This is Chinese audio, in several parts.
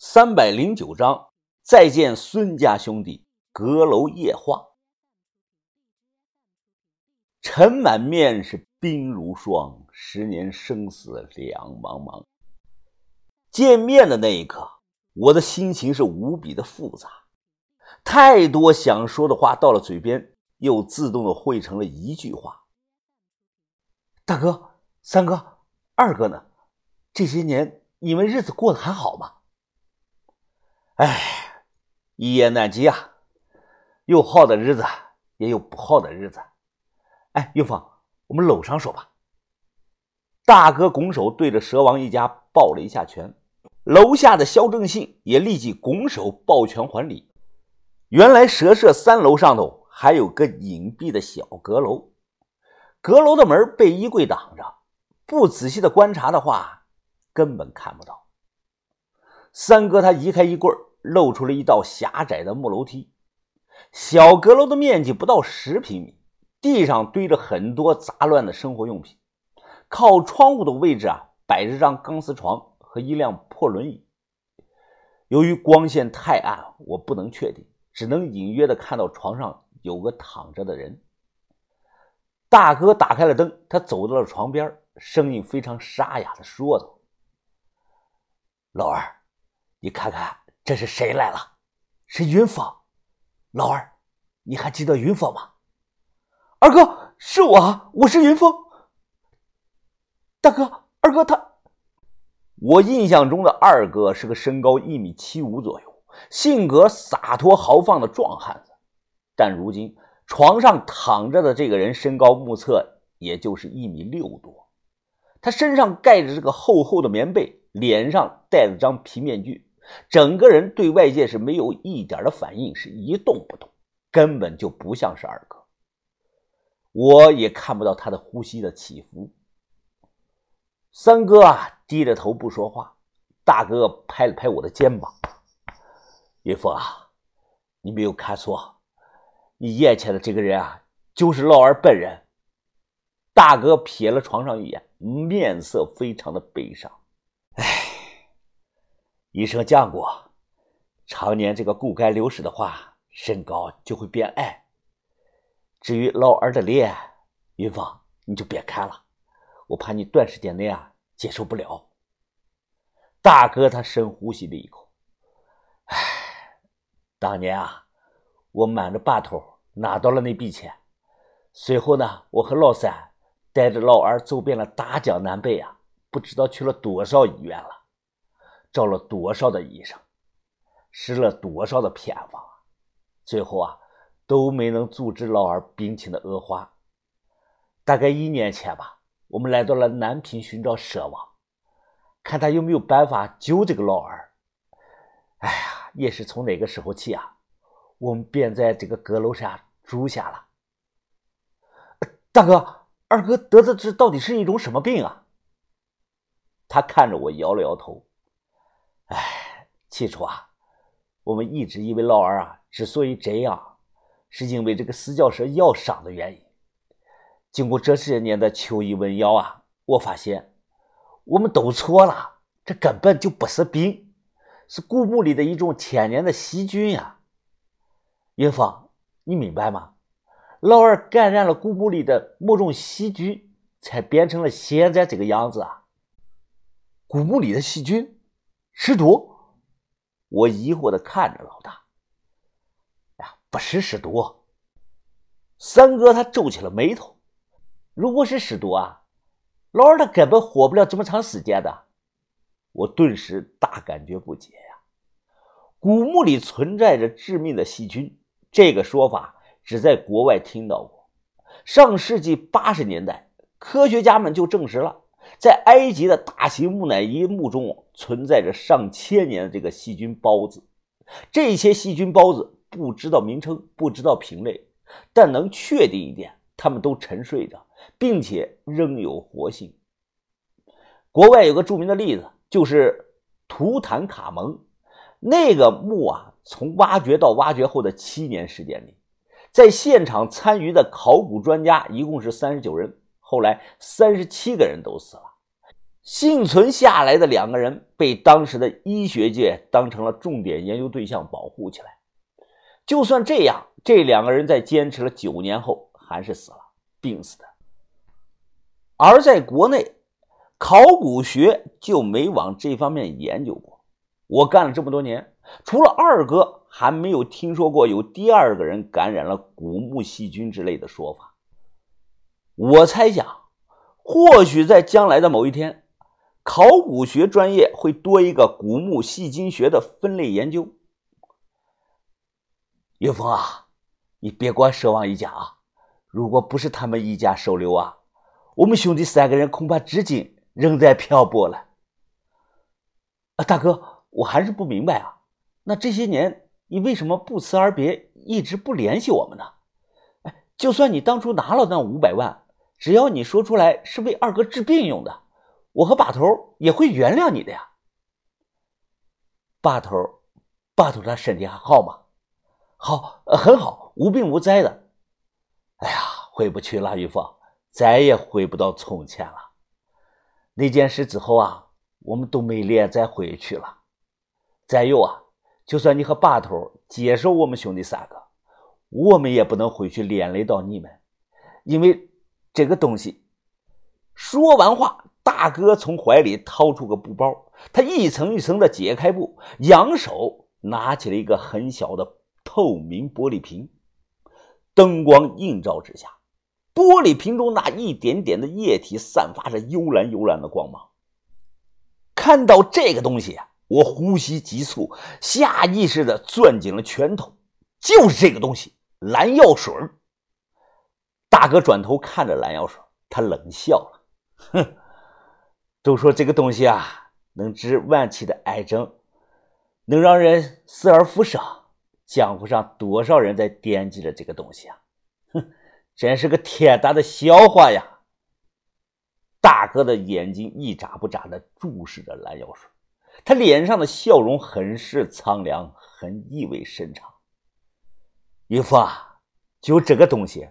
三百零九章，再见孙家兄弟。阁楼夜话。尘满面是冰如霜，十年生死两茫茫。见面的那一刻，我的心情是无比的复杂，太多想说的话到了嘴边，又自动的汇成了一句话：“大哥、三哥、二哥呢？这些年你们日子过得还好吗？”哎，一言难尽啊，有好的日子，也有不好的日子。哎，云峰，我们楼上说吧。大哥拱手对着蛇王一家抱了一下拳，楼下的肖正信也立即拱手抱拳还礼。原来蛇舍三楼上头还有个隐蔽的小阁楼，阁楼的门被衣柜挡着，不仔细的观察的话，根本看不到。三哥他移开衣柜露出了一道狭窄的木楼梯，小阁楼的面积不到十平米，地上堆着很多杂乱的生活用品。靠窗户的位置啊，摆着张钢丝床和一辆破轮椅。由于光线太暗，我不能确定，只能隐约的看到床上有个躺着的人。大哥打开了灯，他走到了床边，声音非常沙哑的说道：“老二，你看看。”这是谁来了？是云峰，老二，你还记得云峰吗？二哥，是我，我是云峰。大哥，二哥他，我印象中的二哥是个身高一米七五左右，性格洒脱豪放的壮汉子。但如今床上躺着的这个人身高目测也就是一米六多，他身上盖着这个厚厚的棉被，脸上戴了张皮面具。整个人对外界是没有一点的反应，是一动不动，根本就不像是二哥。我也看不到他的呼吸的起伏。三哥啊，低着头不说话。大哥拍了拍我的肩膀：“云峰啊，你没有看错，你眼前的这个人啊，就是老二本人。”大哥瞥了床上一眼，面色非常的悲伤。医生讲过，常年这个骨钙流失的话，身高就会变矮。至于老二的脸，云峰你就别看了，我怕你短时间内啊接受不了。大哥他深呼吸了一口，唉，当年啊，我瞒着把头拿到了那笔钱，随后呢，我和老三带着老二走遍了大江南北啊，不知道去了多少医院了。找了多少的医生，试了多少的偏方，最后啊都没能阻止老二病情的恶化。大概一年前吧，我们来到了南平寻找蛇王，看他有没有办法救这个老二。哎呀，也是从那个时候起啊，我们便在这个阁楼下住下了。大哥，二哥得的这到底是一种什么病啊？他看着我，摇了摇头。哎，起初啊，我们一直以为老二啊之所以这样，是因为这个四脚蛇咬伤的原因。经过这些年的求医问药啊，我发现我们都错了，这根本就不是病，是古墓里的一种千年的细菌呀。云芳，你明白吗？老二感染了古墓里的某种细菌，才变成了现在这个样子啊。古墓里的细菌。尸毒，我疑惑的看着老大。呀，不是尸毒。三哥他皱起了眉头。如果是尸毒啊，老二他根本活不了这么长时间的。我顿时大感觉不解呀。古墓里存在着致命的细菌，这个说法只在国外听到过。上世纪八十年代，科学家们就证实了。在埃及的大型木乃伊墓中存在着上千年的这个细菌孢子，这些细菌孢子不知道名称，不知道品类，但能确定一点，它们都沉睡着，并且仍有活性。国外有个著名的例子，就是图坦卡蒙那个墓啊，从挖掘到挖掘后的七年时间里，在现场参与的考古专家一共是三十九人。后来三十七个人都死了，幸存下来的两个人被当时的医学界当成了重点研究对象保护起来。就算这样，这两个人在坚持了九年后还是死了，病死的。而在国内，考古学就没往这方面研究过。我干了这么多年，除了二哥，还没有听说过有第二个人感染了古墓细菌之类的说法。我猜想，或许在将来的某一天。考古学专业会多一个古墓细菌学的分类研究。岳峰啊，你别光奢望一家啊！如果不是他们一家收留啊，我们兄弟三个人恐怕至今仍在漂泊了。啊，大哥，我还是不明白啊，那这些年你为什么不辞而别，一直不联系我们呢？哎，就算你当初拿了那五百万，只要你说出来是为二哥治病用的。我和把头也会原谅你的呀。把头，把头他身体还好吗？好，很好，无病无灾的。哎呀，回不去了，玉凤，再也回不到从前了。那件事之后啊，我们都没脸再回去了。再有啊，就算你和把头接受我们兄弟三个，我们也不能回去连累到你们，因为这个东西。说完话。大哥从怀里掏出个布包，他一层一层的解开布，扬手拿起了一个很小的透明玻璃瓶。灯光映照之下，玻璃瓶中那一点点的液体散发着幽蓝幽蓝的光芒。看到这个东西啊，我呼吸急促，下意识的攥紧了拳头。就是这个东西，蓝药水大哥转头看着蓝药水，他冷笑了，哼。都说这个东西啊，能治晚期的癌症，能让人死而复生。江湖上多少人在惦记着这个东西啊！哼，真是个天大的笑话呀！大哥的眼睛一眨不眨的注视着蓝药水，他脸上的笑容很是苍凉，很意味深长。姨父啊，就这个东西，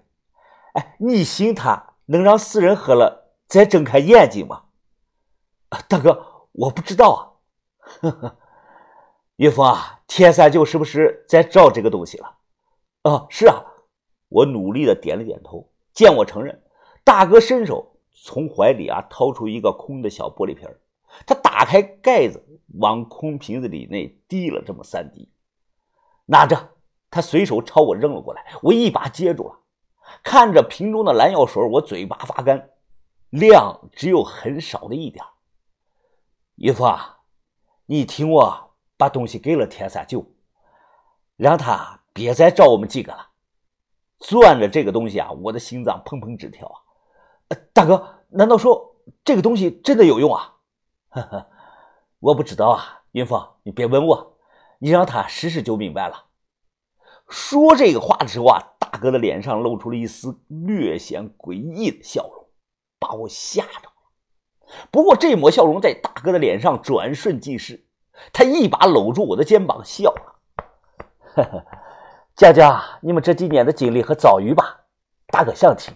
哎，你信他能让死人喝了再睁开眼睛吗？大哥，我不知道啊。呵呵，岳峰啊，天三九是不是在找这个东西了？啊，是啊。我努力的点了点头。见我承认，大哥伸手从怀里啊掏出一个空的小玻璃瓶他打开盖子，往空瓶子里内滴了这么三滴，拿着。他随手朝我扔了过来，我一把接住了。看着瓶中的蓝药水，我嘴巴发干，量只有很少的一点。姨父啊，你听我把东西给了田三九，让他别再找我们几个了。攥着这个东西啊，我的心脏砰砰直跳啊！大哥，难道说这个东西真的有用啊？呵呵，我不知道啊，云峰，你别问我，你让他试试就明白了。说这个话的时候啊，大哥的脸上露出了一丝略显诡异的笑容，把我吓着了。不过这抹笑容在大哥的脸上转瞬即逝，他一把搂住我的肩膀，笑了：“呵呵，讲讲你们这几年的经历和遭遇吧，大哥想听。”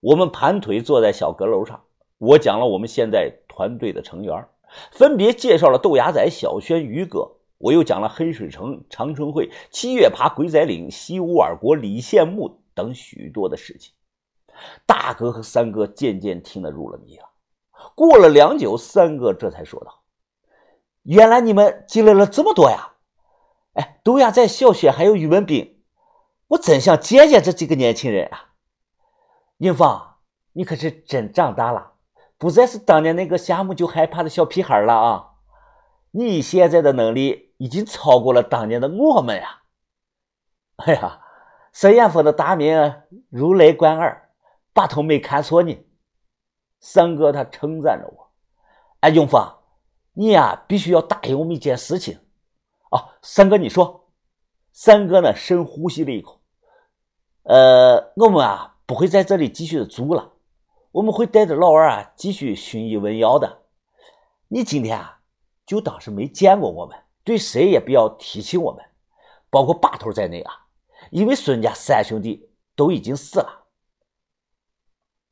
我们盘腿坐在小阁楼上，我讲了我们现在团队的成员，分别介绍了豆芽仔、小轩、于哥，我又讲了黑水城、长春会、七月爬、鬼仔岭、西乌尔国、李献墓等许多的事情。大哥和三哥渐渐听得入了迷了。过了良久，三哥这才说道：“原来你们积累了这么多呀！哎，都亚在小学还有语文兵，我真想见见这几个年轻人啊！英芳，你可是真长大了，不再是当年那个夏目就害怕的小屁孩了啊！你现在的能力已经超过了当年的我们呀！哎呀，沈岩峰的大名如雷贯耳。”把头没看错你，三哥他称赞着我。哎，永峰，你呀必须要答应我们一件事情。啊，三哥你说。三哥呢深呼吸了一口。呃，我们啊不会在这里继续的住了，我们会带着老二啊继续寻医问药的。你今天啊就当是没见过我们，对谁也不要提起我们，包括把头在内啊，因为孙家三兄弟都已经死了。